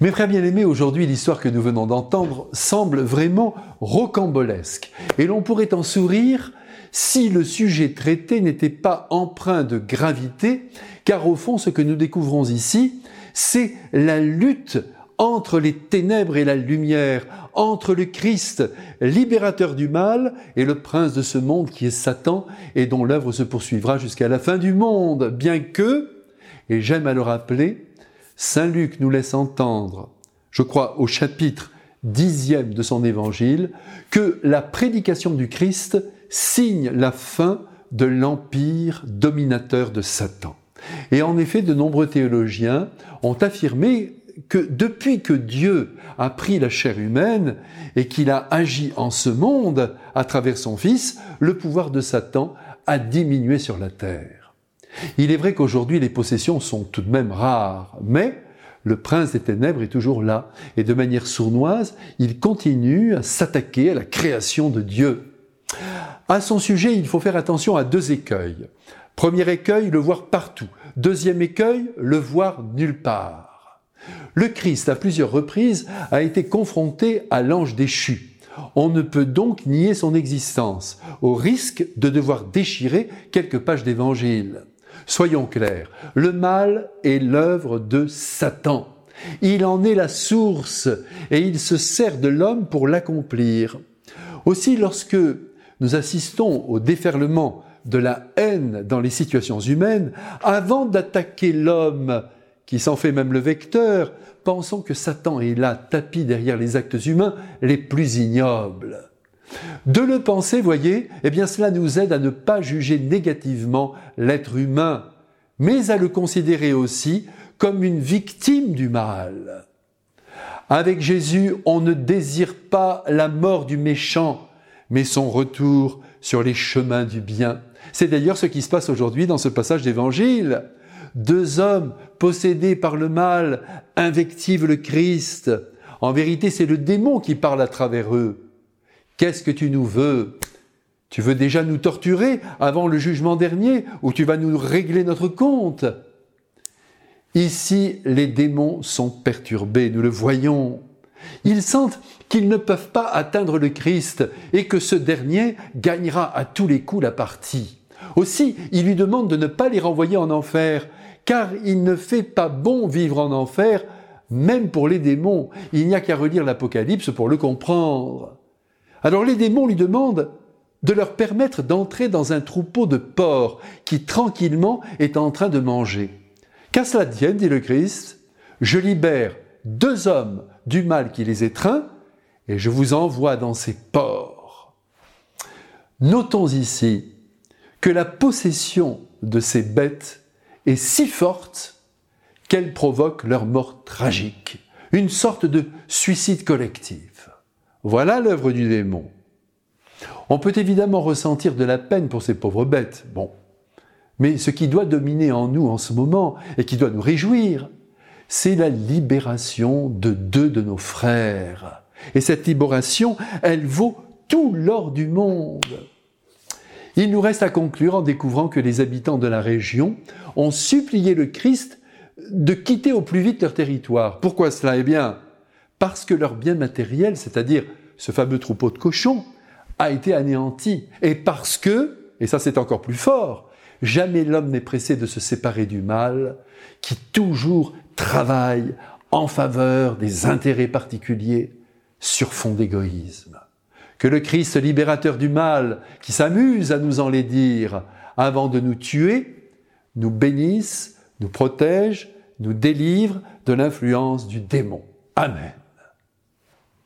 Mes frères bien-aimés, aujourd'hui l'histoire que nous venons d'entendre semble vraiment rocambolesque. Et l'on pourrait en sourire si le sujet traité n'était pas empreint de gravité, car au fond ce que nous découvrons ici, c'est la lutte entre les ténèbres et la lumière, entre le Christ, libérateur du mal, et le prince de ce monde qui est Satan, et dont l'œuvre se poursuivra jusqu'à la fin du monde, bien que, et j'aime à le rappeler, Saint Luc nous laisse entendre, je crois au chapitre dixième de son évangile, que la prédication du Christ signe la fin de l'empire dominateur de Satan. Et en effet, de nombreux théologiens ont affirmé que depuis que Dieu a pris la chair humaine et qu'il a agi en ce monde à travers son Fils, le pouvoir de Satan a diminué sur la terre. Il est vrai qu'aujourd'hui les possessions sont tout de même rares, mais le prince des ténèbres est toujours là, et de manière sournoise, il continue à s'attaquer à la création de Dieu. À son sujet, il faut faire attention à deux écueils. Premier écueil, le voir partout. Deuxième écueil, le voir nulle part. Le Christ, à plusieurs reprises, a été confronté à l'ange déchu. On ne peut donc nier son existence, au risque de devoir déchirer quelques pages d'évangile. Soyons clairs, le mal est l'œuvre de Satan. Il en est la source et il se sert de l'homme pour l'accomplir. Aussi, lorsque nous assistons au déferlement de la haine dans les situations humaines, avant d'attaquer l'homme qui s'en fait même le vecteur, pensons que Satan est là, tapis derrière les actes humains les plus ignobles. De le penser, voyez, eh bien cela nous aide à ne pas juger négativement l'être humain, mais à le considérer aussi comme une victime du mal. Avec Jésus, on ne désire pas la mort du méchant, mais son retour sur les chemins du bien. C'est d'ailleurs ce qui se passe aujourd'hui dans ce passage d'évangile. Deux hommes possédés par le mal invectivent le Christ. En vérité, c'est le démon qui parle à travers eux. Qu'est-ce que tu nous veux? Tu veux déjà nous torturer avant le jugement dernier ou tu vas nous régler notre compte? Ici, les démons sont perturbés, nous le voyons. Ils sentent qu'ils ne peuvent pas atteindre le Christ et que ce dernier gagnera à tous les coups la partie. Aussi, ils lui demandent de ne pas les renvoyer en enfer, car il ne fait pas bon vivre en enfer, même pour les démons. Il n'y a qu'à relire l'Apocalypse pour le comprendre. Alors les démons lui demandent de leur permettre d'entrer dans un troupeau de porcs qui tranquillement est en train de manger. Qu'à cela tienne, dit le Christ, je libère deux hommes du mal qui les étreint et je vous envoie dans ces porcs. Notons ici que la possession de ces bêtes est si forte qu'elle provoque leur mort tragique, une sorte de suicide collectif. Voilà l'œuvre du démon. On peut évidemment ressentir de la peine pour ces pauvres bêtes, bon. Mais ce qui doit dominer en nous en ce moment et qui doit nous réjouir, c'est la libération de deux de nos frères. Et cette libération, elle vaut tout l'or du monde. Il nous reste à conclure en découvrant que les habitants de la région ont supplié le Christ de quitter au plus vite leur territoire. Pourquoi cela? Eh bien, parce que leur bien matériel, c'est-à-dire ce fameux troupeau de cochons, a été anéanti. Et parce que, et ça c'est encore plus fort, jamais l'homme n'est pressé de se séparer du mal, qui toujours travaille en faveur des intérêts particuliers sur fond d'égoïsme. Que le Christ libérateur du mal, qui s'amuse à nous en les dire avant de nous tuer, nous bénisse, nous protège, nous délivre de l'influence du démon. Amen.